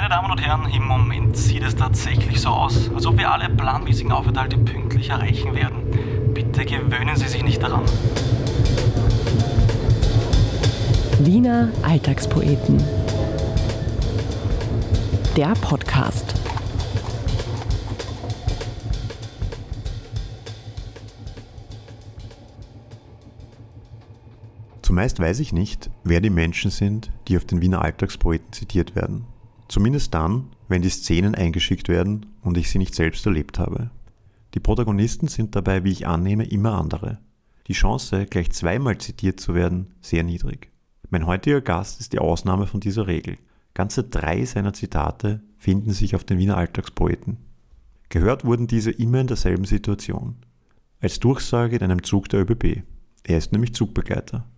Meine Damen und Herren, im Moment sieht es tatsächlich so aus, als ob wir alle planmäßigen Aufenthalte pünktlich erreichen werden. Bitte gewöhnen Sie sich nicht daran. Wiener Alltagspoeten. Der Podcast. Zumeist weiß ich nicht, wer die Menschen sind, die auf den Wiener Alltagspoeten zitiert werden. Zumindest dann, wenn die Szenen eingeschickt werden und ich sie nicht selbst erlebt habe. Die Protagonisten sind dabei, wie ich annehme, immer andere. Die Chance, gleich zweimal zitiert zu werden, sehr niedrig. Mein heutiger Gast ist die Ausnahme von dieser Regel. Ganze drei seiner Zitate finden sich auf den Wiener Alltagspoeten. Gehört wurden diese immer in derselben Situation. Als Durchsage in einem Zug der ÖBB. Er ist nämlich Zugbegleiter.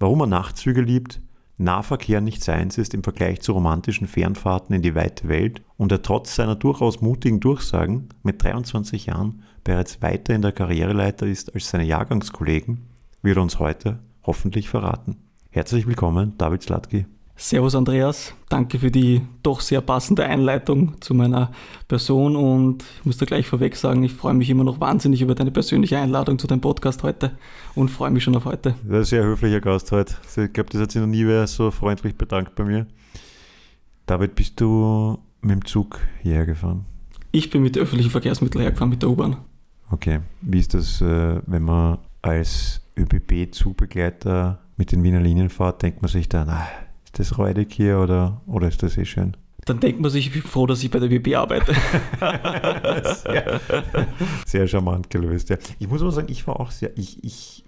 Warum er Nachtzüge liebt, Nahverkehr nicht seins ist im Vergleich zu romantischen Fernfahrten in die weite Welt und er trotz seiner durchaus mutigen Durchsagen mit 23 Jahren bereits weiter in der Karriereleiter ist als seine Jahrgangskollegen, wird uns heute hoffentlich verraten. Herzlich willkommen, David Slatki. Servus Andreas, danke für die doch sehr passende Einleitung zu meiner Person und ich muss da gleich vorweg sagen, ich freue mich immer noch wahnsinnig über deine persönliche Einladung zu deinem Podcast heute und freue mich schon auf heute. Sehr höflicher Gast heute. Ich glaube, das hat sich noch nie wer so freundlich bedankt bei mir. David, bist du mit dem Zug hierher gefahren? Ich bin mit öffentlichen Verkehrsmitteln hergefahren, mit der U-Bahn. Okay, wie ist das, äh, wenn man als ÖBB-Zugbegleiter mit den Wiener Linien fährt, denkt man sich dann, ah, das räudig hier oder, oder ist das eh schön? Dann denkt man sich, ich bin froh, dass ich bei der WB arbeite. sehr, sehr charmant gelöst, ja. Ich muss aber sagen, ich war auch sehr, ich, ich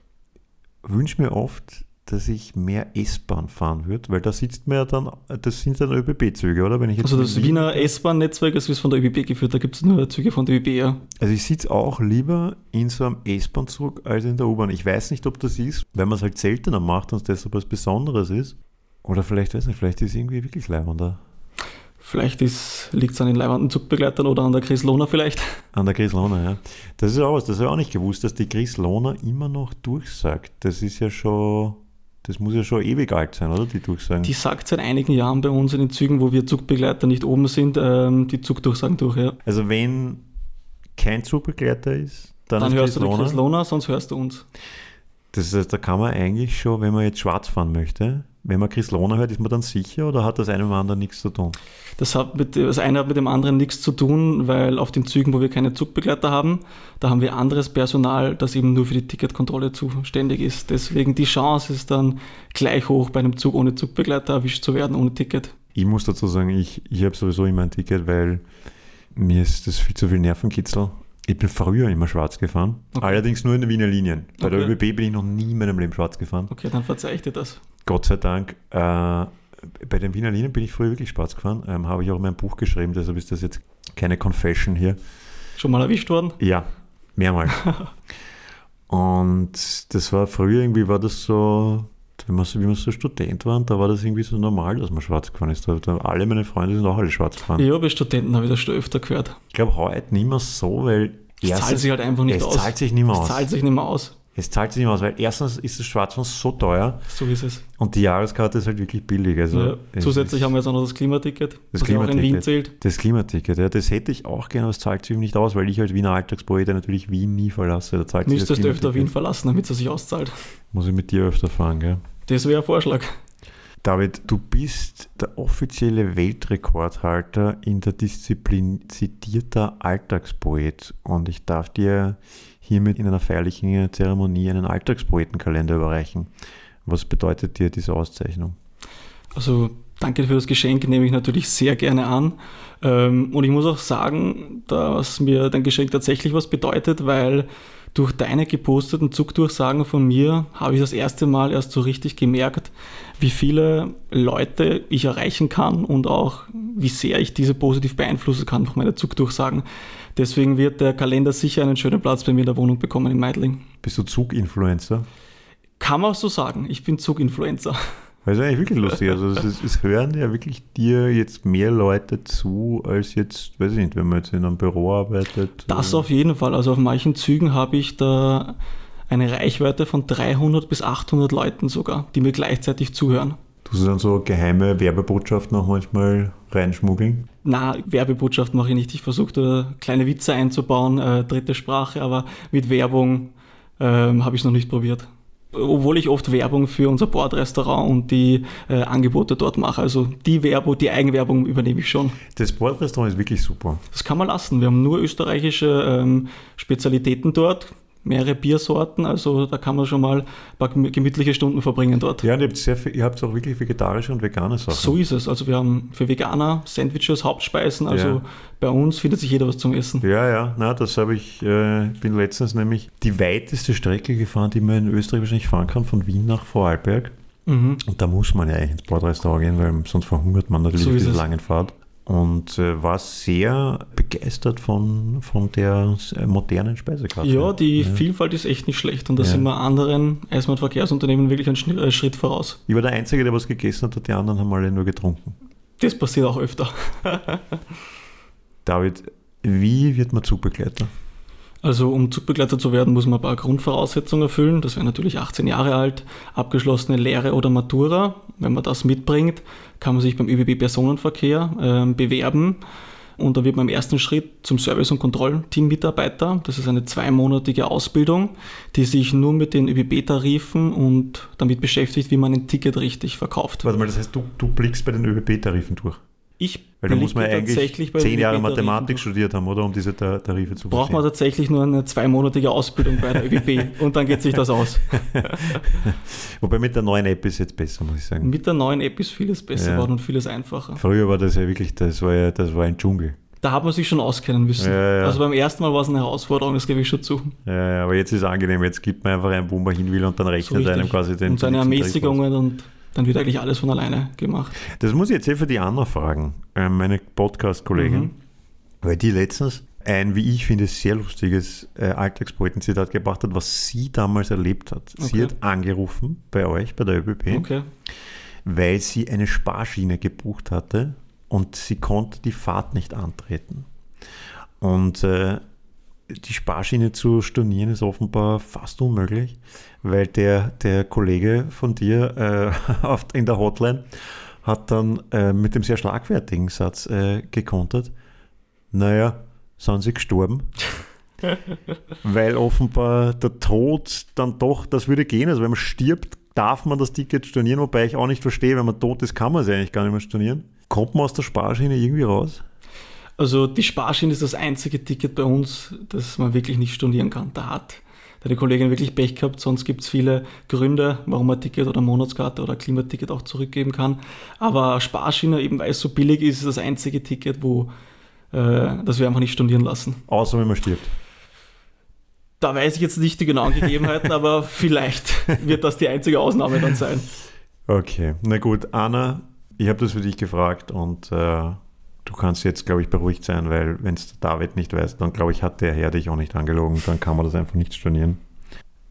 wünsche mir oft, dass ich mehr S-Bahn fahren würde, weil da sitzt man ja dann, das sind dann ÖBB-Züge, oder? Wenn ich also das Wiener S-Bahn-Netzwerk ist von der ÖBB geführt, da gibt es nur Züge von der ÖBB, ja. Also ich sitze auch lieber in so einem S-Bahn-Zug als in der U-Bahn. Ich weiß nicht, ob das ist, weil man es halt seltener macht und es deshalb was Besonderes ist. Oder vielleicht, weiß nicht, vielleicht ist es irgendwie wirklich leibender. Vielleicht liegt es an den leibenden Zugbegleitern oder an der Chris Lohner vielleicht. An der Chris Lohner, ja. Das ist auch was, das habe ich auch nicht gewusst, dass die Chris Lohner immer noch durchsagt. Das ist ja schon, das muss ja schon ewig alt sein, oder, die Durchsagen? Die sagt seit einigen Jahren bei uns in den Zügen, wo wir Zugbegleiter nicht oben sind, ähm, die Zugdurchsagen durch, ja. Also wenn kein Zugbegleiter ist, dann, dann hörst Chris du die Chris Lohner, sonst hörst du uns. Das heißt, da kann man eigentlich schon, wenn man jetzt schwarz fahren möchte, wenn man Chris Lohner hört, ist man dann sicher oder hat das eine mit dem anderen nichts zu tun? Das, hat mit, das eine hat mit dem anderen nichts zu tun, weil auf den Zügen, wo wir keine Zugbegleiter haben, da haben wir anderes Personal, das eben nur für die Ticketkontrolle zuständig ist. Deswegen die Chance ist dann gleich hoch, bei einem Zug ohne Zugbegleiter erwischt zu werden, ohne Ticket. Ich muss dazu sagen, ich, ich habe sowieso immer ein Ticket, weil mir ist das viel zu viel Nervenkitzel. Ich bin früher immer schwarz gefahren, okay. allerdings nur in den Wiener Linien. Bei okay. der ÖBB bin ich noch nie in meinem Leben schwarz gefahren. Okay, dann verzeih ich dir das. Gott sei Dank. Äh, bei den Wiener Linien bin ich früher wirklich schwarz gefahren. Ähm, Habe ich auch in meinem Buch geschrieben, deshalb ist das jetzt keine Confession hier. Schon mal erwischt worden? Ja, mehrmals. Und das war früher irgendwie, war das so, wenn man so, wie man so Student war, da war das irgendwie so normal, dass man schwarz gefahren ist. Da, alle meine Freunde sind auch alle schwarz gefahren. Ja, bei Studenten habe ich das schon öfter gehört. Ich glaube heute nicht mehr so, weil es zahlt sich halt einfach nicht es aus. Zahlt sich nicht mehr aus. Es zahlt sich nicht mehr aus. Es zahlt sich nicht aus, weil erstens ist das Schwarzfahren so teuer. So ist es. Und die Jahreskarte ist halt wirklich billig. Also ja, zusätzlich haben wir jetzt auch noch das Klimaticket, das was Klimaticket, auch in Wien zählt. Das Klimaticket, ja, das hätte ich auch gerne, aber es zahlt sich nicht aus, weil ich als Wiener Alltagspoet natürlich Wien nie verlasse. Da zahlt Müsstest du öfter Wien verlassen, damit es sich auszahlt. Muss ich mit dir öfter fahren, gell? Das wäre ein Vorschlag. David, du bist der offizielle Weltrekordhalter in der Disziplin zitierter Alltagspoet und ich darf dir hiermit in einer feierlichen Zeremonie einen Alltagspoetenkalender überreichen. Was bedeutet dir diese Auszeichnung? Also danke für das Geschenk, nehme ich natürlich sehr gerne an. Ähm, und ich muss auch sagen, dass mir dein Geschenk tatsächlich was bedeutet, weil durch deine geposteten Zugdurchsagen von mir habe ich das erste Mal erst so richtig gemerkt, wie viele Leute ich erreichen kann und auch wie sehr ich diese positiv beeinflussen kann durch meine Zugdurchsagen. Deswegen wird der Kalender sicher einen schönen Platz bei mir in der Wohnung bekommen in Meidling. Bist du Zuginfluencer? Kann man so sagen, ich bin Zuginfluencer. Das ist eigentlich wirklich lustig. Also es, es, hören ja wirklich dir jetzt mehr Leute zu, als jetzt, weiß ich nicht, wenn man jetzt in einem Büro arbeitet. Das auf jeden Fall. Also auf manchen Zügen habe ich da eine Reichweite von 300 bis 800 Leuten sogar, die mir gleichzeitig zuhören. Tust du dann so geheime Werbebotschaften auch manchmal reinschmuggeln? Na, Werbebotschaft mache ich nicht. Ich versuche da kleine Witze einzubauen, äh, dritte Sprache, aber mit Werbung ähm, habe ich es noch nicht probiert. Obwohl ich oft Werbung für unser Bordrestaurant und die äh, Angebote dort mache. Also die Werbung, die Eigenwerbung übernehme ich schon. Das Bordrestaurant ist wirklich super. Das kann man lassen. Wir haben nur österreichische ähm, Spezialitäten dort mehrere Biersorten, also da kann man schon mal ein paar gemütliche Stunden verbringen dort. Ja, und ihr habt, sehr viel, ihr habt auch wirklich vegetarische und vegane Sachen. So ist es. Also wir haben für Veganer Sandwiches, Hauptspeisen, also ja. bei uns findet sich jeder was zum Essen. Ja, ja, na, das habe ich, äh, bin letztens nämlich die weiteste Strecke gefahren, die man in Österreich wahrscheinlich fahren kann, von Wien nach Vorarlberg. Mhm. Und da muss man ja eigentlich ins Bordrestaurant gehen, weil sonst verhungert man natürlich so auf dieser langen Fahrt und äh, war sehr begeistert von, von der äh, modernen Speisekarte. Ja, die ja. Vielfalt ist echt nicht schlecht und da ja. sind wir anderen Eisenbahn-Verkehrsunternehmen wirklich einen äh, Schritt voraus. Ich war der Einzige, der was gegessen hat, und die anderen haben alle nur getrunken. Das passiert auch öfter. David, wie wird man Zugbegleiter? Also um Zugbegleiter zu werden, muss man ein paar Grundvoraussetzungen erfüllen. Das wäre natürlich 18 Jahre alt, abgeschlossene Lehre oder Matura. Wenn man das mitbringt, kann man sich beim ÖBB Personenverkehr äh, bewerben. Und da wird man im ersten Schritt zum Service- und Kontrollteam-Mitarbeiter. Das ist eine zweimonatige Ausbildung, die sich nur mit den ÖBB-Tarifen und damit beschäftigt, wie man ein Ticket richtig verkauft. Warte mal, das heißt, du, du blickst bei den ÖBB-Tarifen durch? Ich Weil da muss man eigentlich zehn Jahre Mathematik studiert haben, oder? Um diese Tarife zu Braucht man tatsächlich nur eine zweimonatige Ausbildung bei der ÖBB und dann geht sich das aus. Wobei mit der neuen App ist jetzt besser, muss ich sagen. Mit der neuen App ist vieles besser geworden ja. und vieles einfacher. Früher war das ja wirklich, das war ja, das war ein Dschungel. Da hat man sich schon auskennen müssen. Ja, ja. Also beim ersten Mal war es eine Herausforderung, das gebe ich schon zu. Ja, ja, aber jetzt ist es angenehm, jetzt gibt man einfach ein, wo man hin will und dann rechnet so einem quasi den Und seine Ermäßigungen und dann wird eigentlich alles von alleine gemacht. Das muss ich jetzt eh für die Anna fragen, äh, meine Podcast-Kollegin, mhm. weil die letztens ein, wie ich finde, sehr lustiges äh, Alltagspoeten-Zitat gebracht hat, was sie damals erlebt hat. Okay. Sie hat angerufen bei euch, bei der ÖBP, okay. weil sie eine Sparschiene gebucht hatte und sie konnte die Fahrt nicht antreten. Und äh, die Sparschiene zu stornieren ist offenbar fast unmöglich, weil der, der Kollege von dir äh, oft in der Hotline hat dann äh, mit dem sehr schlagfertigen Satz äh, gekontert, naja, sind sie gestorben? weil offenbar der Tod dann doch, das würde gehen, also wenn man stirbt, darf man das Ticket stornieren, wobei ich auch nicht verstehe, wenn man tot ist, kann man es eigentlich gar nicht mehr stornieren. Kommt man aus der Sparschiene irgendwie raus? Also die Sparschiene ist das einzige Ticket bei uns, das man wirklich nicht stornieren kann. Da hat deine Kollegin wirklich Pech gehabt, sonst gibt es viele Gründe, warum man Ticket oder Monatskarte oder Klimaticket auch zurückgeben kann. Aber Sparschiene, eben weil es so billig ist, ist das einzige Ticket, wo äh, das wir einfach nicht stornieren lassen. Außer wenn man stirbt. Da weiß ich jetzt nicht die genauen Gegebenheiten, aber vielleicht wird das die einzige Ausnahme dann sein. Okay, na gut, Anna, ich habe das für dich gefragt und äh, du kannst jetzt, glaube ich, beruhigt sein, weil wenn es David nicht weiß, dann glaube ich, hat der Herr dich auch nicht angelogen, dann kann man das einfach nicht stornieren.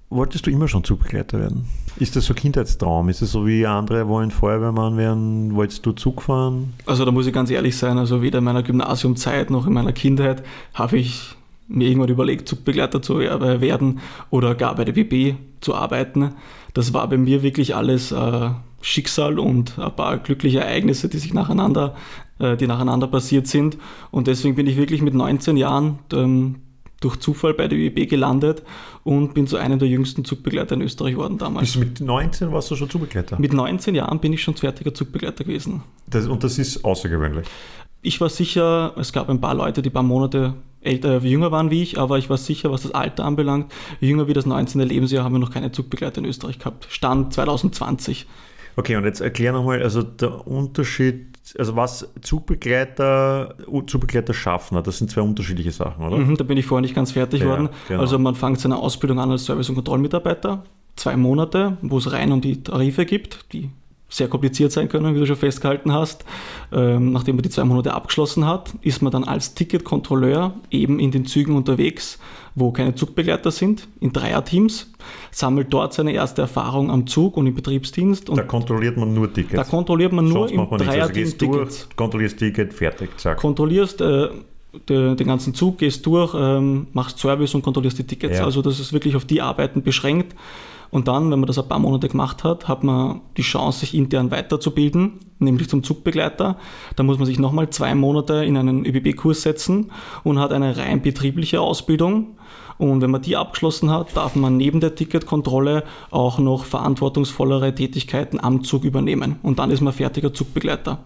Wolltest du immer schon Zugbegleiter werden? Ist das so Kindheitstraum? Ist es so wie andere wollen Feuerwehrmann werden? Wolltest du Zug fahren? Also da muss ich ganz ehrlich sein, also weder in meiner Gymnasiumzeit noch in meiner Kindheit habe ich mir irgendwann überlegt, Zugbegleiter zu werden oder gar bei der WB zu arbeiten. Das war bei mir wirklich alles äh, Schicksal und ein paar glückliche Ereignisse, die sich nacheinander, äh, die nacheinander passiert sind. Und deswegen bin ich wirklich mit 19 Jahren ähm, durch Zufall bei der ÜEB gelandet und bin zu einem der jüngsten Zugbegleiter in Österreich geworden damals. Bis mit 19 warst du schon Zugbegleiter? Mit 19 Jahren bin ich schon fertiger Zugbegleiter gewesen. Das, und das ist außergewöhnlich? Ich war sicher, es gab ein paar Leute, die ein paar Monate älter, jünger waren wie ich, aber ich war sicher, was das Alter anbelangt, jünger wie das 19. Lebensjahr haben wir noch keine Zugbegleiter in Österreich gehabt. Stand 2020. Okay, und jetzt erklär nochmal, also der Unterschied, also was Zugbegleiter, Zugbegleiter schaffen, das sind zwei unterschiedliche Sachen, oder? Mhm, da bin ich vorher nicht ganz fertig ja, worden. Genau. Also man fängt seine Ausbildung an als Service- und Kontrollmitarbeiter, zwei Monate, wo es rein um die Tarife gibt, die sehr kompliziert sein können, wie du schon festgehalten hast. Ähm, nachdem man die zwei Monate abgeschlossen hat, ist man dann als Ticketkontrolleur eben in den Zügen unterwegs, wo keine Zugbegleiter sind, in Dreierteams, sammelt dort seine erste Erfahrung am Zug und im Betriebsdienst. Und da kontrolliert man nur Tickets. Da kontrolliert man nur im also Dreierteam also Tickets. kontrollierst Ticket, fertig, zack. Kontrollierst äh, den ganzen Zug, gehst durch, ähm, machst Service und kontrollierst die Tickets. Ja. Also das ist wirklich auf die Arbeiten beschränkt. Und dann, wenn man das ein paar Monate gemacht hat, hat man die Chance, sich intern weiterzubilden, nämlich zum Zugbegleiter. Da muss man sich nochmal zwei Monate in einen ÖBB-Kurs setzen und hat eine rein betriebliche Ausbildung. Und wenn man die abgeschlossen hat, darf man neben der Ticketkontrolle auch noch verantwortungsvollere Tätigkeiten am Zug übernehmen. Und dann ist man fertiger Zugbegleiter.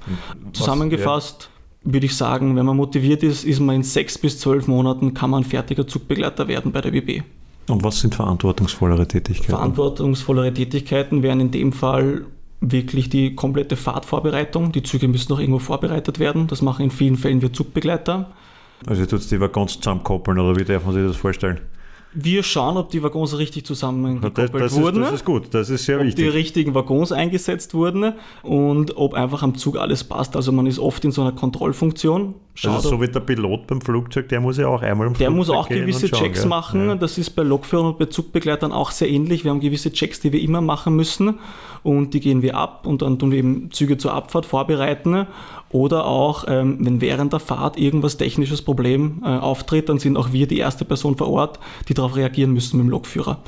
Was, Zusammengefasst ja. würde ich sagen, wenn man motiviert ist, ist man in sechs bis zwölf Monaten kann man fertiger Zugbegleiter werden bei der ÖBB. Und was sind verantwortungsvollere Tätigkeiten? Verantwortungsvollere Tätigkeiten wären in dem Fall wirklich die komplette Fahrtvorbereitung. Die Züge müssen noch irgendwo vorbereitet werden. Das machen in vielen Fällen wir Zugbegleiter. Also tut es die Waggons zusammenkoppeln oder wie darf man sich das vorstellen? Wir schauen, ob die Waggons richtig zusammengekoppelt das, das wurden. Ist, das ist gut, das ist sehr ob wichtig. Ob die richtigen Waggons eingesetzt wurden und ob einfach am Zug alles passt. Also man ist oft in so einer Kontrollfunktion. Schaut, also so wie der Pilot beim Flugzeug, der muss ja auch einmal im Der Flugzeug muss auch gewisse schauen, Checks gell? machen. Ja. Das ist bei Lokführern und bei Zugbegleitern auch sehr ähnlich. Wir haben gewisse Checks, die wir immer machen müssen und die gehen wir ab und dann tun wir eben Züge zur Abfahrt vorbereiten. Oder auch, ähm, wenn während der Fahrt irgendwas technisches Problem äh, auftritt, dann sind auch wir die erste Person vor Ort, die darauf reagieren müssen mit dem Lokführer.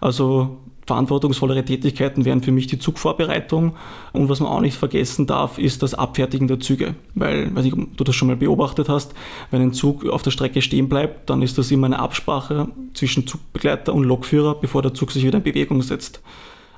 Also verantwortungsvollere Tätigkeiten wären für mich die Zugvorbereitung. Und was man auch nicht vergessen darf, ist das Abfertigen der Züge. Weil, weiß nicht, ob du das schon mal beobachtet hast, wenn ein Zug auf der Strecke stehen bleibt, dann ist das immer eine Absprache zwischen Zugbegleiter und Lokführer, bevor der Zug sich wieder in Bewegung setzt.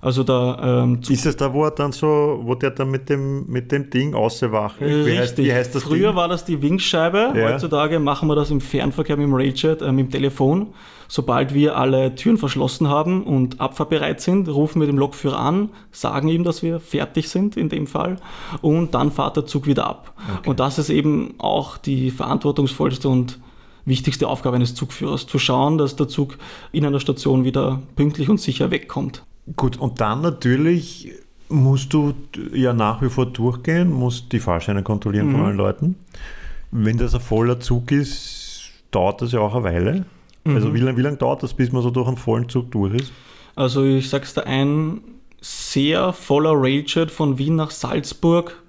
Also da, ähm, ist es da, wo er dann so, wo der dann mit dem, mit dem Ding auswacht? Wie heißt, wie heißt das Früher Ding? war das die Winkscheibe. Ja. Heutzutage machen wir das im Fernverkehr mit dem Railjet, äh, mit dem Telefon. Sobald wir alle Türen verschlossen haben und abfahrbereit sind, rufen wir den Lokführer an, sagen ihm, dass wir fertig sind in dem Fall und dann fährt der Zug wieder ab. Okay. Und das ist eben auch die verantwortungsvollste und wichtigste Aufgabe eines Zugführers, zu schauen, dass der Zug in einer Station wieder pünktlich und sicher wegkommt. Gut, und dann natürlich musst du ja nach wie vor durchgehen, musst die Fahrscheine kontrollieren mhm. von allen Leuten. Wenn das ein voller Zug ist, dauert das ja auch eine Weile. Mhm. Also wie lange wie lang dauert das, bis man so durch einen vollen Zug durch ist? Also ich sag's da ein sehr voller Railjet von Wien nach Salzburg.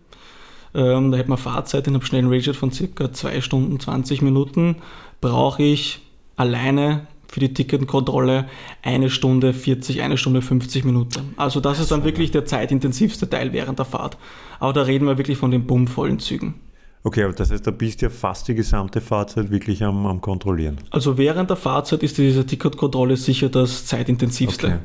Ähm, da hätte man Fahrzeit in einem schnellen Railjet von circa 2 Stunden 20 Minuten. Brauche ich alleine für die Ticketkontrolle eine Stunde 40, eine Stunde 50 Minuten. Also das ist dann wirklich der zeitintensivste Teil während der Fahrt. Aber da reden wir wirklich von den bummvollen Zügen. Okay, aber das heißt, da bist du ja fast die gesamte Fahrzeit wirklich am, am Kontrollieren. Also während der Fahrzeit ist diese Ticketkontrolle sicher das zeitintensivste. Okay.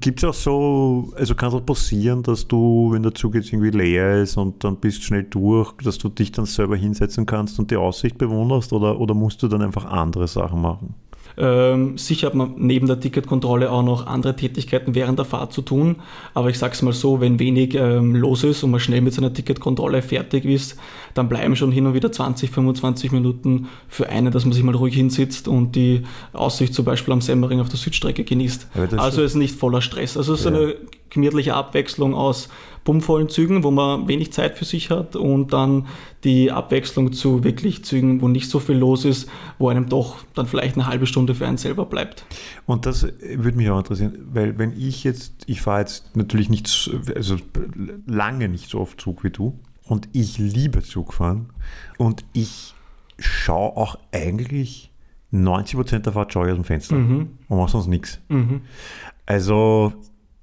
Gibt es auch so, also kann es auch passieren, dass du, wenn der Zug jetzt irgendwie leer ist und dann bist schnell durch, dass du dich dann selber hinsetzen kannst und die Aussicht bewunderst oder, oder musst du dann einfach andere Sachen machen? Ähm, sicher hat man neben der Ticketkontrolle auch noch andere Tätigkeiten während der Fahrt zu tun. Aber ich sage es mal so, wenn wenig ähm, los ist und man schnell mit seiner Ticketkontrolle fertig ist, dann bleiben schon hin und wieder 20, 25 Minuten für einen, dass man sich mal ruhig hinsitzt und die Aussicht zum Beispiel am Semmering auf der Südstrecke genießt. Also ist nicht voller Stress. Also es ist ja. eine gemütliche Abwechslung aus bummvollen Zügen, wo man wenig Zeit für sich hat und dann die Abwechslung zu wirklich Zügen, wo nicht so viel los ist, wo einem doch dann vielleicht eine halbe Stunde für einen selber bleibt. Und das würde mich auch interessieren, weil wenn ich jetzt, ich fahre jetzt natürlich nicht, also lange nicht so oft Zug wie du und ich liebe Zugfahren und ich schaue auch eigentlich 90% der Fahrt schaue ich aus dem Fenster mhm. und mache sonst nichts. Mhm. Also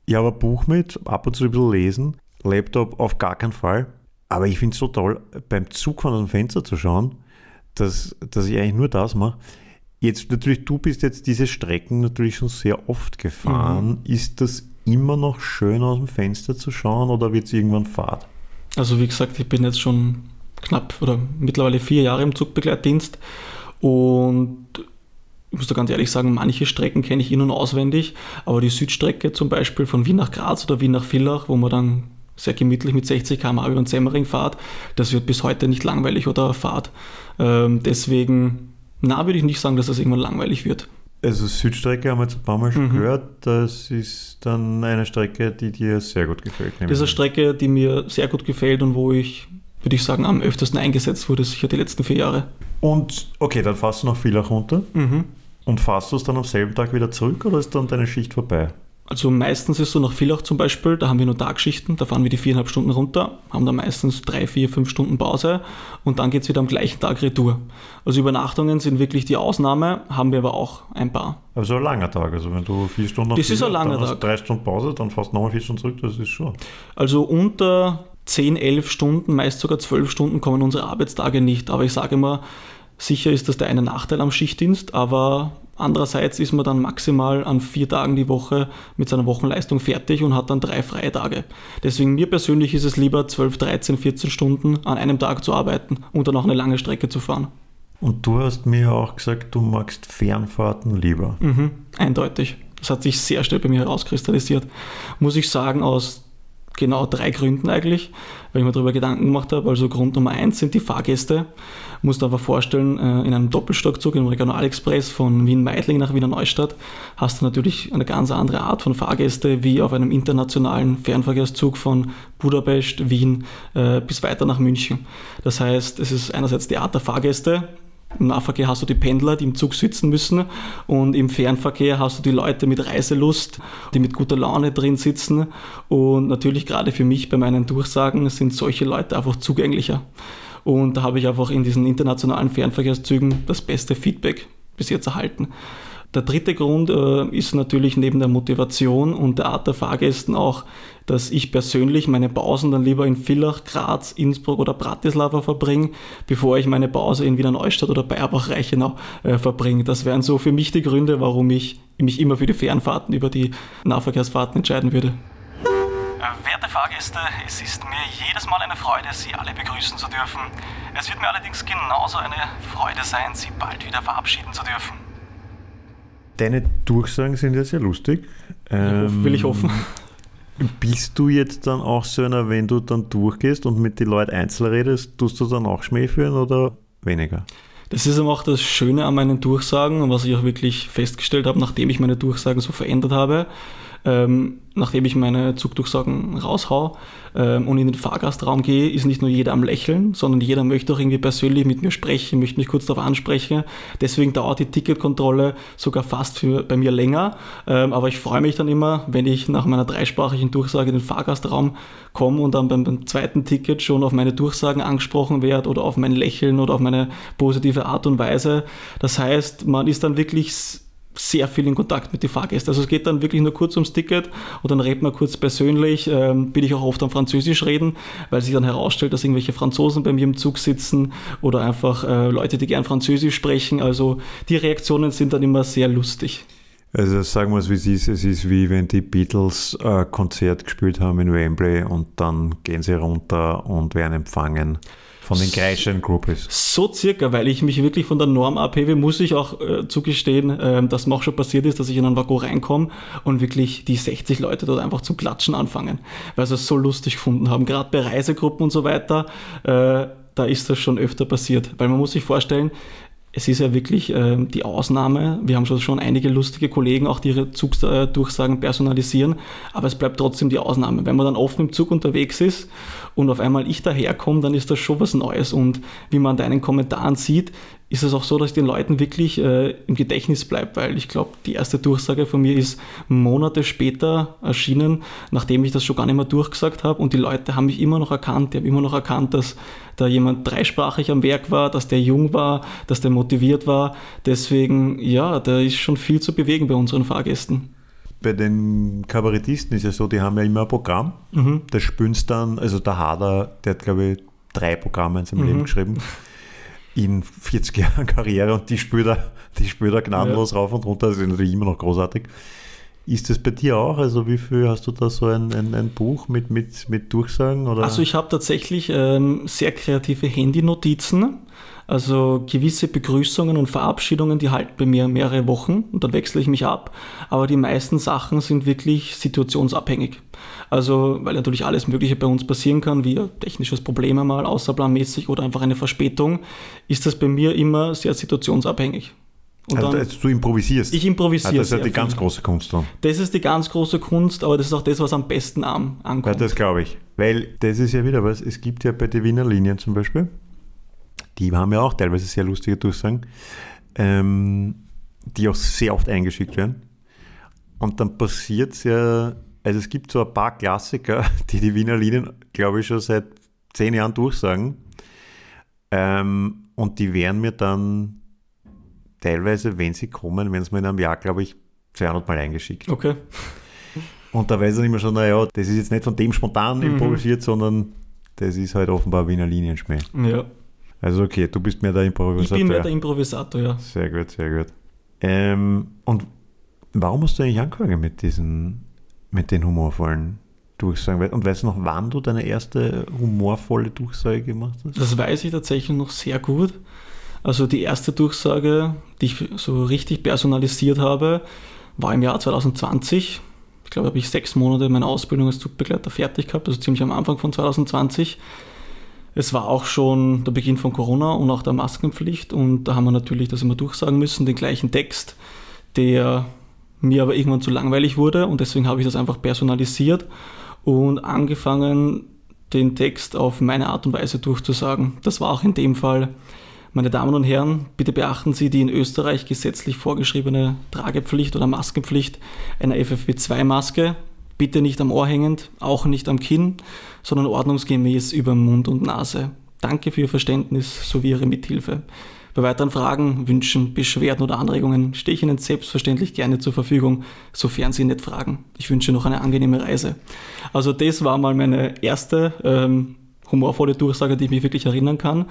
ich habe ein Buch mit, ab und zu ein bisschen lesen Laptop auf gar keinen Fall. Aber ich finde es so toll, beim Zugfahren aus dem Fenster zu schauen, dass, dass ich eigentlich nur das mache. Jetzt natürlich, du bist jetzt diese Strecken natürlich schon sehr oft gefahren. Mhm. Ist das immer noch schön aus dem Fenster zu schauen oder wird es irgendwann fad? Also wie gesagt, ich bin jetzt schon knapp oder mittlerweile vier Jahre im Zugbegleitdienst und ich muss da ganz ehrlich sagen, manche Strecken kenne ich in- und auswendig, aber die Südstrecke zum Beispiel von Wien nach Graz oder Wien nach Villach, wo man dann sehr gemütlich mit 60 km/h über den Semmering fahrt. Das wird bis heute nicht langweilig oder fahrt. Ähm, deswegen, na, würde ich nicht sagen, dass das irgendwann langweilig wird. Also Südstrecke haben wir jetzt ein paar Mal schon mhm. gehört. Das ist dann eine Strecke, die dir sehr gut gefällt. Das ist eine Strecke, die mir sehr gut gefällt und wo ich, würde ich sagen, am öftesten eingesetzt wurde, sicher die letzten vier Jahre. Und okay, dann fährst du noch viel runter. Mhm. Und fahrst du es dann am selben Tag wieder zurück oder ist dann deine Schicht vorbei? Also meistens ist so nach Villach zum Beispiel, da haben wir nur Tagschichten, da fahren wir die viereinhalb Stunden runter, haben dann meistens drei, vier, fünf Stunden Pause und dann geht es wieder am gleichen Tag retour. Also Übernachtungen sind wirklich die Ausnahme, haben wir aber auch ein paar. Also ein langer Tag, also wenn du vier Stunden Das ist ein langer Tag. drei Stunden Pause, dann fährst du nochmal vier Stunden zurück, das ist schon. Also unter 10, 11 Stunden, meist sogar 12 Stunden kommen unsere Arbeitstage nicht. Aber ich sage immer, sicher ist das der eine Nachteil am Schichtdienst, aber andererseits ist man dann maximal an vier Tagen die Woche mit seiner Wochenleistung fertig und hat dann drei freie Tage. Deswegen mir persönlich ist es lieber 12, 13, 14 Stunden an einem Tag zu arbeiten und dann auch eine lange Strecke zu fahren. Und du hast mir auch gesagt, du magst Fernfahrten lieber. Mhm, eindeutig. Das hat sich sehr schnell bei mir herauskristallisiert. Muss ich sagen, aus genau drei Gründen eigentlich, weil ich mir darüber Gedanken gemacht habe. Also Grund Nummer eins sind die Fahrgäste. Musst einfach vorstellen, äh, in einem Doppelstockzug im Regionalexpress von Wien-Meidling nach Wiener Neustadt hast du natürlich eine ganz andere Art von Fahrgäste wie auf einem internationalen Fernverkehrszug von Budapest, Wien äh, bis weiter nach München. Das heißt, es ist einerseits die Art der Fahrgäste, im Nahverkehr hast du die Pendler, die im Zug sitzen müssen und im Fernverkehr hast du die Leute mit Reiselust, die mit guter Laune drin sitzen und natürlich gerade für mich bei meinen Durchsagen sind solche Leute einfach zugänglicher. Und da habe ich einfach in diesen internationalen Fernverkehrszügen das beste Feedback bis jetzt erhalten. Der dritte Grund äh, ist natürlich neben der Motivation und der Art der Fahrgästen auch, dass ich persönlich meine Pausen dann lieber in Villach, Graz, Innsbruck oder Bratislava verbringe, bevor ich meine Pause in Wiener Neustadt oder Bayerbach-Reichenau äh, verbringe. Das wären so für mich die Gründe, warum ich mich immer für die Fernfahrten über die Nahverkehrsfahrten entscheiden würde. Werte Fahrgäste, es ist mir jedes Mal eine Freude, Sie alle begrüßen zu dürfen. Es wird mir allerdings genauso eine Freude sein, Sie bald wieder verabschieden zu dürfen. Deine Durchsagen sind ja sehr lustig. Ähm, Will ich hoffen. Bist du jetzt dann auch so einer, wenn du dann durchgehst und mit den Leuten einzeln redest, tust du dann auch Schmäh führen oder weniger? Das ist aber auch das Schöne an meinen Durchsagen und was ich auch wirklich festgestellt habe, nachdem ich meine Durchsagen so verändert habe. Ähm, nachdem ich meine Zugdurchsagen raushau ähm, und in den Fahrgastraum gehe, ist nicht nur jeder am Lächeln, sondern jeder möchte auch irgendwie persönlich mit mir sprechen, möchte mich kurz darauf ansprechen. Deswegen dauert die Ticketkontrolle sogar fast für, bei mir länger. Ähm, aber ich freue mich dann immer, wenn ich nach meiner dreisprachigen Durchsage in den Fahrgastraum komme und dann beim, beim zweiten Ticket schon auf meine Durchsagen angesprochen werde oder auf mein Lächeln oder auf meine positive Art und Weise. Das heißt, man ist dann wirklich sehr viel in Kontakt mit den Fahrgästen. Also es geht dann wirklich nur kurz ums Ticket und dann redet man kurz persönlich, ähm, bin ich auch oft am Französisch reden, weil sich dann herausstellt, dass irgendwelche Franzosen bei mir im Zug sitzen oder einfach äh, Leute, die gern Französisch sprechen. Also die Reaktionen sind dann immer sehr lustig. Also sagen wir es, wie es ist. Es ist wie wenn die Beatles ein Konzert gespielt haben in Wembley und dann gehen sie runter und werden empfangen von den kreischenden Groupies. So circa, weil ich mich wirklich von der Norm abhebe, muss ich auch äh, zugestehen, äh, dass mir auch schon passiert ist, dass ich in einen Waggon reinkomme und wirklich die 60 Leute dort einfach zum Klatschen anfangen, weil sie es so lustig gefunden haben. Gerade bei Reisegruppen und so weiter, äh, da ist das schon öfter passiert. Weil man muss sich vorstellen, es ist ja wirklich äh, die Ausnahme. Wir haben schon, schon einige lustige Kollegen, auch die ihre Zugdurchsagen personalisieren, aber es bleibt trotzdem die Ausnahme. Wenn man dann offen im Zug unterwegs ist und auf einmal ich daherkomme, dann ist das schon was Neues. Und wie man an deinen Kommentaren sieht, ist es auch so, dass den Leuten wirklich äh, im Gedächtnis bleibt, weil ich glaube, die erste Durchsage von mir ist Monate später erschienen, nachdem ich das schon gar nicht mehr durchgesagt habe und die Leute haben mich immer noch erkannt, die haben immer noch erkannt, dass da jemand dreisprachig am Werk war, dass der jung war, dass der motiviert war. Deswegen, ja, da ist schon viel zu bewegen bei unseren Fahrgästen. Bei den Kabarettisten ist ja so, die haben ja immer ein Programm. Mhm. Da spünst dann, also der Hader, der hat glaube ich drei Programme in seinem Mhm. Leben geschrieben. In 40 Jahren Karriere und die spürt er, die spürt er gnadenlos rauf und runter. Das ist natürlich immer noch großartig. Ist das bei dir auch? Also wie viel hast du da so ein, ein, ein Buch mit, mit, mit Durchsagen? Oder? Also ich habe tatsächlich ähm, sehr kreative Handynotizen. Also gewisse Begrüßungen und Verabschiedungen, die halten bei mir mehrere Wochen und dann wechsle ich mich ab. Aber die meisten Sachen sind wirklich situationsabhängig. Also weil natürlich alles Mögliche bei uns passieren kann, wie ein technisches Problem einmal außerplanmäßig oder einfach eine Verspätung, ist das bei mir immer sehr situationsabhängig. Und also, dann, also du improvisierst. ich improvisiere Ah, das ist ja die ganz große Kunst dann. Das ist die ganz große Kunst, aber das ist auch das, was am besten am, Ja, ankommt. das glaube ich. Weil das ist ja wieder was. Es gibt ja bei den Wiener Linien zum Beispiel, die haben ja auch teilweise sehr lustige Durchsagen, ähm, die auch sehr oft eingeschickt werden. Und dann passiert es ja, also es gibt so ein paar Klassiker, die die Wiener Linien, glaube ich, schon seit zehn Jahren durchsagen. Ähm, und die werden mir dann teilweise, wenn sie kommen, wenn es mir in einem Jahr, glaube ich, 200 Mal eingeschickt. Okay. Und da weiß ich immer schon, naja, das ist jetzt nicht von dem spontan Mhm. improvisiert, sondern das ist halt offenbar Wiener Linienschmäh. Ja. Also okay, du bist mehr der Ich Improvisator. bin mehr der Improvisator, ja. Sehr gut, sehr gut. Ähm, und warum hast du eigentlich angefangen mit diesen, mit den humorvollen Durchsagen? Und weißt du noch, wann du deine erste humorvolle Durchsage gemacht hast? Das weiß ich tatsächlich noch sehr gut. Also die erste Durchsage, die ich so richtig personalisiert habe, war im Jahr 2020. Ich glaube, da habe ich sechs Monate meine Ausbildung als Zugbegleiter fertig gehabt, also ziemlich am Anfang von 2020. Es war auch schon der Beginn von Corona und auch der Maskenpflicht und da haben wir natürlich das immer durchsagen müssen, den gleichen Text, der mir aber irgendwann zu langweilig wurde und deswegen habe ich das einfach personalisiert und angefangen, den Text auf meine Art und Weise durchzusagen. Das war auch in dem Fall, meine Damen und Herren, bitte beachten Sie die in Österreich gesetzlich vorgeschriebene Tragepflicht oder Maskenpflicht einer FFP2-Maske. Bitte nicht am Ohr hängend, auch nicht am Kinn, sondern ordnungsgemäß über Mund und Nase. Danke für Ihr Verständnis sowie Ihre Mithilfe. Bei weiteren Fragen, Wünschen, Beschwerden oder Anregungen stehe ich Ihnen selbstverständlich gerne zur Verfügung, sofern Sie nicht fragen. Ich wünsche noch eine angenehme Reise. Also das war mal meine erste ähm, humorvolle Durchsage, die ich mich wirklich erinnern kann.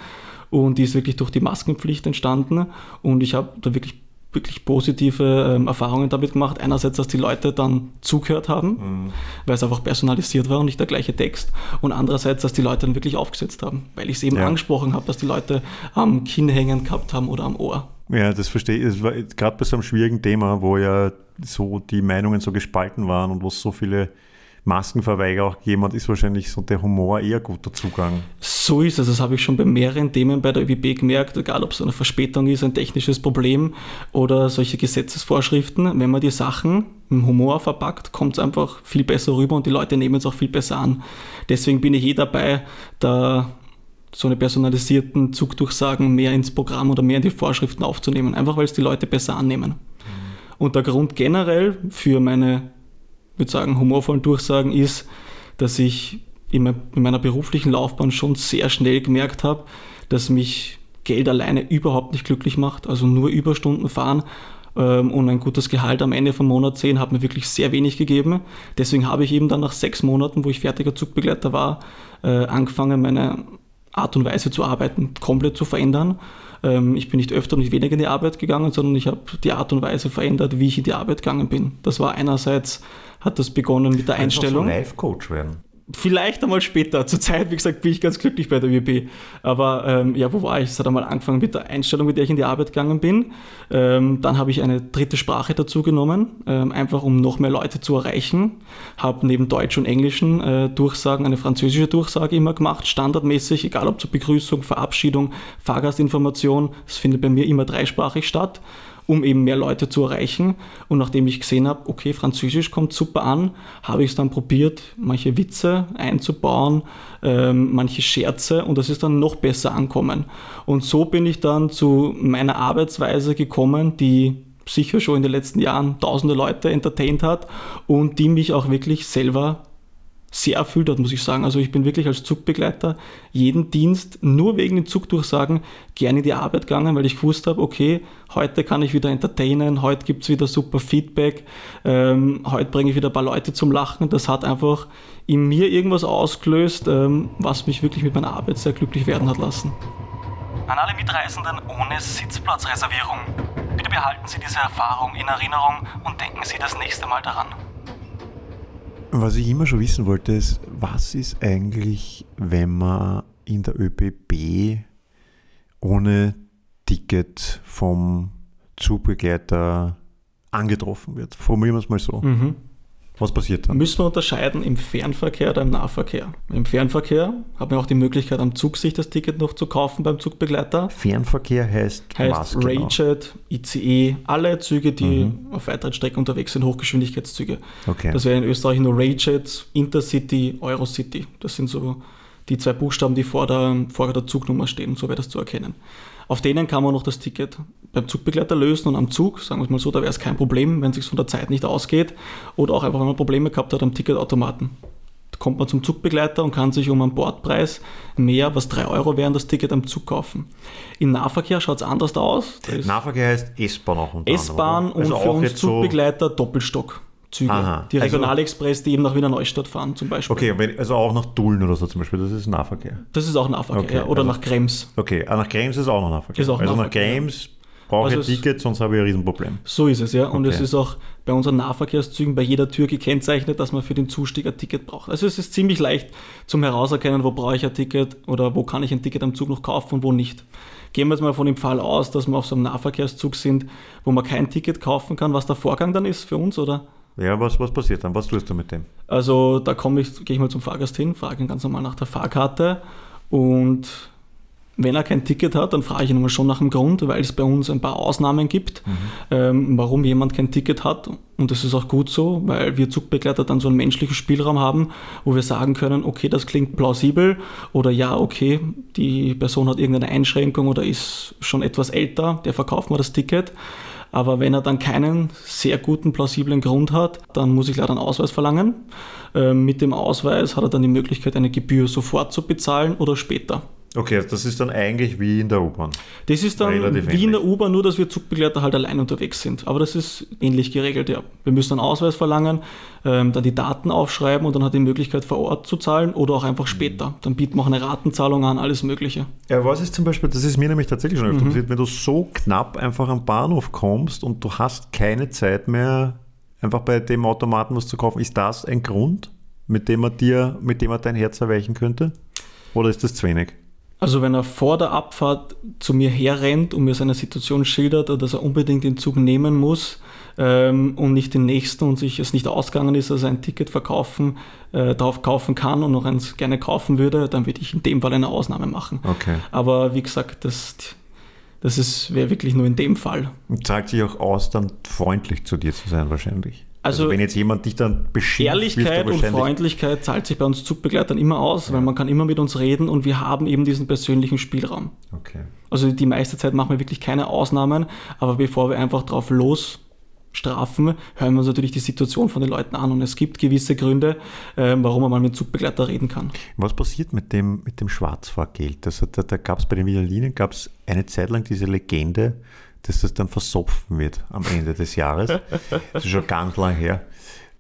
Und die ist wirklich durch die Maskenpflicht entstanden. Und ich habe da wirklich, wirklich positive ähm, Erfahrungen damit gemacht. Einerseits, dass die Leute dann zugehört haben, weil es einfach personalisiert war und nicht der gleiche Text. Und andererseits, dass die Leute dann wirklich aufgesetzt haben, weil ich es eben Ja. angesprochen habe, dass die Leute am Kinn hängen gehabt haben oder am Ohr. Ja, das verstehe ich. Es war gerade bei so einem schwierigen Thema, wo ja so die Meinungen so gespalten waren und wo es so viele Maskenverweigerer auch gegeben hat, ist wahrscheinlich so der Humor eher guter Zugang. So ist es. Das habe ich schon bei mehreren Themen bei der ÖBB gemerkt, egal ob es eine Verspätung ist, ein technisches Problem oder solche Gesetzesvorschriften. Wenn man die Sachen im Humor verpackt, kommt es einfach viel besser rüber und die Leute nehmen es auch viel besser an. Deswegen bin ich eh dabei, da so eine personalisierten Zugdurchsagen mehr ins Programm oder mehr in die Vorschriften aufzunehmen, einfach weil es die Leute besser annehmen. Und der Grund generell für meine, würde sagen, humorvollen Durchsagen ist, dass ich in me- in meiner beruflichen Laufbahn schon sehr schnell gemerkt habe, dass mich Geld alleine überhaupt nicht glücklich macht. Also nur Überstunden fahren ähm, und ein gutes Gehalt am Ende vom Monat sehen, hat mir wirklich sehr wenig gegeben. Deswegen habe ich eben dann nach sechs Monaten, wo ich fertiger Zugbegleiter war, äh, angefangen, meine Art und Weise zu arbeiten komplett zu verändern. Ähm, ich bin nicht öfter und nicht weniger in die Arbeit gegangen, sondern ich habe die Art und Weise verändert, wie ich in die Arbeit gegangen bin. Das war einerseits, hat das begonnen mit der Einstellung. Life-Coach werden. Vielleicht einmal später. Zurzeit, wie gesagt, bin ich ganz glücklich bei der ÜB. Aber ähm, ja, wo war ich? Es hat einmal angefangen mit der Einstellung, mit der ich in die Arbeit gegangen bin. Ähm, dann habe ich eine dritte Sprache dazu genommen, ähm, einfach um noch mehr Leute zu erreichen. Habe neben Deutsch und Englischen äh, Durchsagen eine französische Durchsage immer gemacht, standardmäßig, egal ob zur Begrüßung, Verabschiedung, Fahrgastinformation. Es findet bei mir immer dreisprachig statt um eben mehr Leute zu erreichen. Und nachdem ich gesehen habe, okay, Französisch kommt super an, habe ich es dann probiert, manche Witze einzubauen, ähm, manche Scherze und das ist dann noch besser ankommen. Und so bin ich dann zu meiner Arbeitsweise gekommen, die sicher schon in den letzten Jahren tausende Leute entertaint hat und die mich auch wirklich selber sehr erfüllt hat, muss ich sagen. Also ich bin wirklich als Zugbegleiter jeden Dienst nur wegen den Zugdurchsagen gerne in die Arbeit gegangen, weil ich gewusst habe, okay, heute kann ich wieder entertainen, heute gibt es wieder super Feedback, ähm, heute bringe ich wieder ein paar Leute zum Lachen. Das hat einfach in mir irgendwas ausgelöst, ähm, was mich wirklich mit meiner Arbeit sehr glücklich werden hat lassen. An alle Mitreisenden ohne Sitzplatzreservierung. Bitte behalten Sie diese Erfahrung in Erinnerung und denken Sie das nächste Mal daran. Was ich immer schon wissen wollte, ist, was ist eigentlich, wenn man in der ÖBB ohne Ticket vom Zugbegleiter angetroffen wird? Formulieren wir es mal so. Was passiert dann? Müssen wir unterscheiden im Fernverkehr oder im Nahverkehr. Im Fernverkehr hat man auch die Möglichkeit, am Zug sich das Ticket noch zu kaufen beim Zugbegleiter. Fernverkehr heißt, Heißt was genau? Rayjet, ICE, alle Züge, die auf weiteren Strecken unterwegs sind, Hochgeschwindigkeitszüge. Okay. Das wäre in Österreich nur Rayjet, Intercity, Eurocity. Das sind so die zwei Buchstaben, die vor der, vor der Zugnummer stehen, so wäre das zu erkennen. Auf denen kann man noch das Ticket beim Zugbegleiter lösen und am Zug, sagen wir es mal so, da wäre es kein Problem, wenn es sich von der Zeit nicht ausgeht oder auch einfach, wenn man Probleme gehabt hat am Ticketautomaten. Da kommt man zum Zugbegleiter und kann sich um einen Bordpreis mehr, was 3 Euro wären, das Ticket am Zug kaufen. Im Nahverkehr schaut es anders aus. Nahverkehr heißt S-Bahn auch S-Bahn und also für uns Zugbegleiter so Doppelstock. Züge. Aha. Die also- Regionalexpress, also, die eben nach Wiener Neustadt fahren zum Beispiel. Okay, also auch nach Dullen oder so zum Beispiel, das ist Nahverkehr. Das ist auch Nahverkehr, okay, ja. oder also, nach Krems. Okay, ah, nach Krems ist auch noch Nahverkehr. Ist auch also Nahverkehr. nach Krems brauche ich also ein Ticket, sonst habe ich ein Riesenproblem. So ist es, ja. Und okay. es ist auch bei unseren Nahverkehrszügen bei jeder Tür gekennzeichnet, dass man für den Zustieg ein Ticket braucht. Also es ist ziemlich leicht zum Herauserkennen, wo brauche ich ein Ticket oder wo kann ich ein Ticket am Zug noch kaufen und wo nicht. Gehen wir jetzt mal von dem Fall aus, dass wir auf so einem Nahverkehrszug sind, wo man kein Ticket kaufen kann, was der Vorgang dann ist für uns, oder? Ja, was, was passiert dann? Was tust du mit dem? Also da komme ich, gehe ich mal zum Fahrgast hin, frage ihn ganz normal nach der Fahrkarte und wenn er kein Ticket hat, dann frage ich ihn immer schon nach dem Grund, weil es bei uns ein paar Ausnahmen gibt, mhm. ähm, warum jemand kein Ticket hat. Und das ist auch gut so, weil wir Zugbegleiter dann so einen menschlichen Spielraum haben, wo wir sagen können, okay, das klingt plausibel oder ja, okay, die Person hat irgendeine Einschränkung oder ist schon etwas älter, der verkauft mir das Ticket. Aber wenn er dann keinen sehr guten, plausiblen Grund hat, dann muss ich leider einen Ausweis verlangen. Ähm, mit dem Ausweis hat er dann die Möglichkeit, eine Gebühr sofort zu bezahlen oder später. Okay, das ist dann eigentlich wie in der U-Bahn. Das ist dann Relativ wie ähnlich. in der U-Bahn, nur dass wir Zugbegleiter halt allein unterwegs sind. Aber das ist ähnlich geregelt, ja. Wir müssen einen Ausweis verlangen, ähm, dann die Daten aufschreiben und dann hat die Möglichkeit vor Ort zu zahlen oder auch einfach später. Dann bieten wir auch eine Ratenzahlung an, alles Mögliche. Ja, was ist zum Beispiel, das ist mir nämlich tatsächlich schon öfter mhm. passiert, wenn du so knapp einfach am Bahnhof kommst und du hast keine Zeit mehr, einfach bei dem Automaten was zu kaufen, ist das ein Grund, mit dem er dir, mit dem er dein Herz erweichen könnte? Oder ist das zu wenig? Also wenn er vor der Abfahrt zu mir herrennt und mir seine Situation schildert, dass er unbedingt den Zug nehmen muss ähm, und nicht den nächsten und sich es nicht ausgegangen ist, dass er ein Ticket verkaufen, äh, darauf kaufen kann und noch eins gerne kaufen würde, dann würde ich in dem Fall eine Ausnahme machen. Okay. Aber wie gesagt, das, das wäre wirklich nur in dem Fall. Und zeigt sich auch aus, dann freundlich zu dir zu sein wahrscheinlich. Also, also, wenn jetzt jemand dich dann beschimpft, Ehrlichkeit und Freundlichkeit zahlt sich bei uns Zugbegleitern immer aus, ja. weil man kann immer mit uns reden und wir haben eben diesen persönlichen Spielraum. Okay. Also die meiste Zeit machen wir wirklich keine Ausnahmen, aber bevor wir einfach drauf los strafen, hören wir uns natürlich die Situation von den Leuten an und es gibt gewisse Gründe, äh, warum man mal mit Zugbegleiter reden kann. Was passiert mit dem, mit dem Schwarzfahrgeld? Also da, da gab es bei den Wiener Linien gab's eine Zeit lang diese Legende, dass das dann versoffen wird am Ende des Jahres. Das ist schon ganz lang her.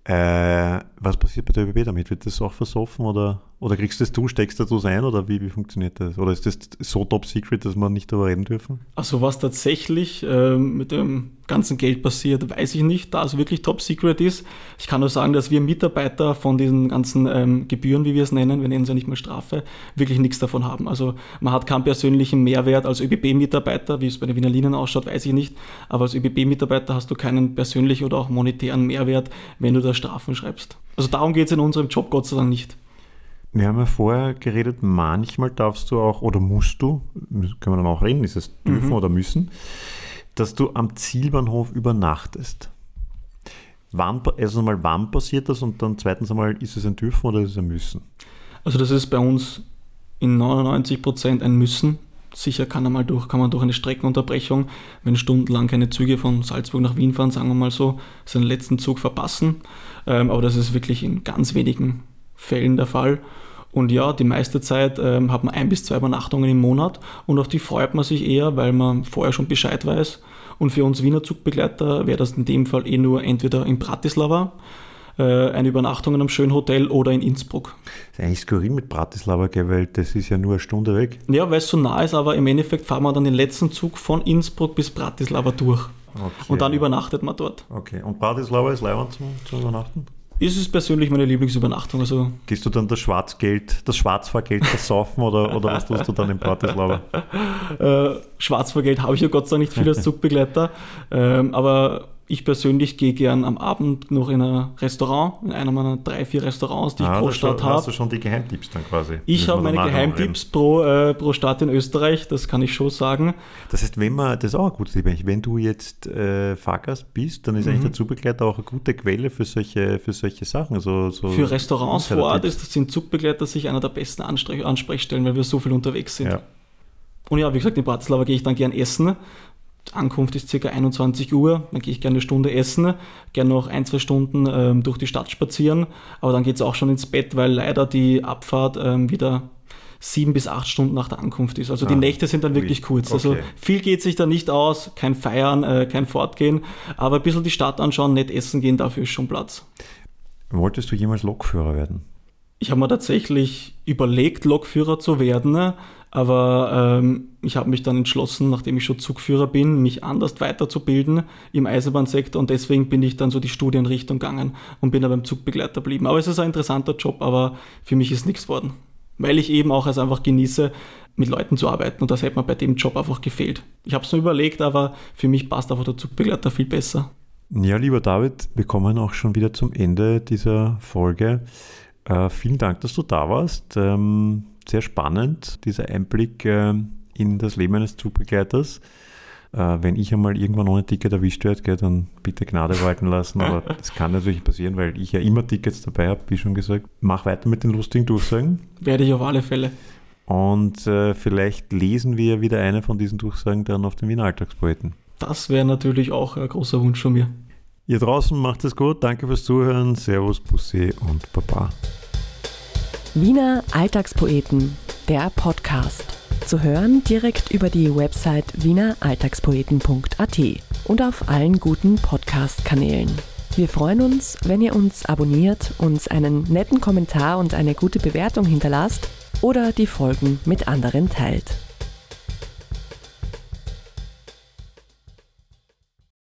Äh, was passiert bei der ÖBB damit? Wird das auch versoffen oder, oder kriegst du das du, steckst du das ein oder wie, wie funktioniert das? Oder ist das so top secret, dass man nicht darüber reden dürfen? Also was tatsächlich äh, mit dem ganzen Geld passiert, weiß ich nicht, da es wirklich top secret ist. Ich kann nur sagen, dass wir Mitarbeiter von diesen ganzen ähm, Gebühren, wie wir es nennen, wir nennen es ja nicht mal Strafe, wirklich nichts davon haben. Also man hat keinen persönlichen Mehrwert als ÖBB-Mitarbeiter, wie es bei den Wiener Linien ausschaut, weiß ich nicht. Aber als ÖBB-Mitarbeiter hast du keinen persönlichen oder auch monetären Mehrwert, wenn du da Strafen schreibst. Also darum geht es in unserem Job Gott sei Dank nicht. Wir haben ja vorher geredet, manchmal darfst du auch oder musst du, können wir dann auch reden, ist es dürfen mhm. oder müssen, dass du am Zielbahnhof übernachtest. Wann, erstens einmal, wann passiert das und dann zweitens einmal, ist es ein Dürfen oder ist es ein Müssen? Also das ist bei uns in 99 Prozent ein Müssen. Sicher kann, einmal durch, kann man durch eine Streckenunterbrechung, wenn stundenlang keine Züge von Salzburg nach Wien fahren, sagen wir mal so, seinen letzten Zug verpassen. Ähm, aber das ist wirklich in ganz wenigen Fällen der Fall. Und ja, die meiste Zeit ähm, hat man ein bis zwei Übernachtungen im Monat und auf die freut man sich eher, weil man vorher schon Bescheid weiß. Und für uns Wiener Zugbegleiter wäre das in dem Fall eh nur entweder in Bratislava, eine Übernachtung in einem schönen Hotel oder in Innsbruck. Das ist eigentlich skurril mit Bratislava, weil das ist ja nur eine Stunde weg. Ja, weil es so nah ist, aber im Endeffekt fahren wir dann den letzten Zug von Innsbruck bis Bratislava durch. Okay. Und dann übernachtet man dort. Okay, und Bratislava ist Leihwand zum, zum Übernachten? ist es persönlich meine Lieblingsübernachtung. Also Gehst du dann das Schwarzgeld, das Schwarzfahrgeld versaufen oder, oder was tust du dann in Bratislava? Äh, Schwarzfahrgeld habe ich ja Gott sei Dank nicht viel als Zugbegleiter, ähm, aber Ich persönlich gehe gern am Abend noch in ein Restaurant, in einer meiner drei, vier Restaurants, die ich Ah, pro das Stadt schon- Hast habe. du schon die Geheimtipps dann quasi? Ich habe meine Geheimtipps pro, äh, pro Stadt in Österreich, das kann ich schon sagen. Das heißt, wenn man, das ist auch ein gutes eigentlich. wenn du jetzt äh, Fahrgast bist, dann ist Mhm. eigentlich der Zugbegleiter auch eine gute Quelle für solche, für solche Sachen. So, so Für Restaurants vor Ort ist, sind Zugbegleiter sich einer der besten Ansprech Ansprechstellen, weil wir so viel unterwegs sind. Ja. Und ja, wie gesagt, in Bratislava gehe ich dann gern essen. Ankunft ist ca. 21 Uhr, dann gehe ich gerne eine Stunde essen, gerne noch ein, zwei Stunden ähm, durch die Stadt spazieren, aber dann geht es auch schon ins Bett, weil leider die Abfahrt ähm, wieder sieben bis acht Stunden nach der Ankunft ist. Also die Ah, Nächte sind dann wirklich kurz. Also okay. viel geht sich da nicht aus, kein Feiern, äh, kein Fortgehen, aber ein bisschen die Stadt anschauen, nett essen gehen, dafür ist schon Platz. Wolltest du jemals Lokführer werden? Ich habe mir tatsächlich überlegt, Lokführer zu werden, aber ähm, ich habe mich dann entschlossen, nachdem ich schon Zugführer bin, mich anders weiterzubilden im Eisenbahnsektor und deswegen bin ich dann so die Studienrichtung gegangen und bin dann beim Zugbegleiter geblieben. Aber es ist ein interessanter Job, aber für mich ist nichts geworden. Weil ich eben auch es einfach genieße, mit Leuten zu arbeiten und das hätte mir bei dem Job einfach gefehlt. Ich habe es mir überlegt, aber für mich passt einfach der Zugbegleiter viel besser. Ja, lieber David, wir kommen auch schon wieder zum Ende dieser Folge. Äh, vielen Dank, dass du da warst. Ähm, sehr spannend, dieser Einblick äh, in das Leben eines Zugbegleiters. Äh, wenn ich einmal irgendwann ohne Ticket erwischt werde, dann bitte Gnade walten lassen. Aber das kann natürlich passieren, weil ich ja immer Tickets dabei habe, wie schon gesagt. Mach weiter mit den lustigen Durchsagen. Werde ich auf alle Fälle. Und äh, vielleicht lesen wir wieder eine von diesen Durchsagen dann auf den Wiener Alltagspoeten. Das wäre natürlich auch ein großer Wunsch von mir. Ihr draußen macht es gut. Danke fürs Zuhören. Servus, Bussi und Baba. Wiener Alltagspoeten, der Podcast. Zu hören direkt über die Website wieneralltagspoeten.at und auf allen guten Podcast-Kanälen. Wir freuen uns, wenn ihr uns abonniert, uns einen netten Kommentar und eine gute Bewertung hinterlasst oder die Folgen mit anderen teilt.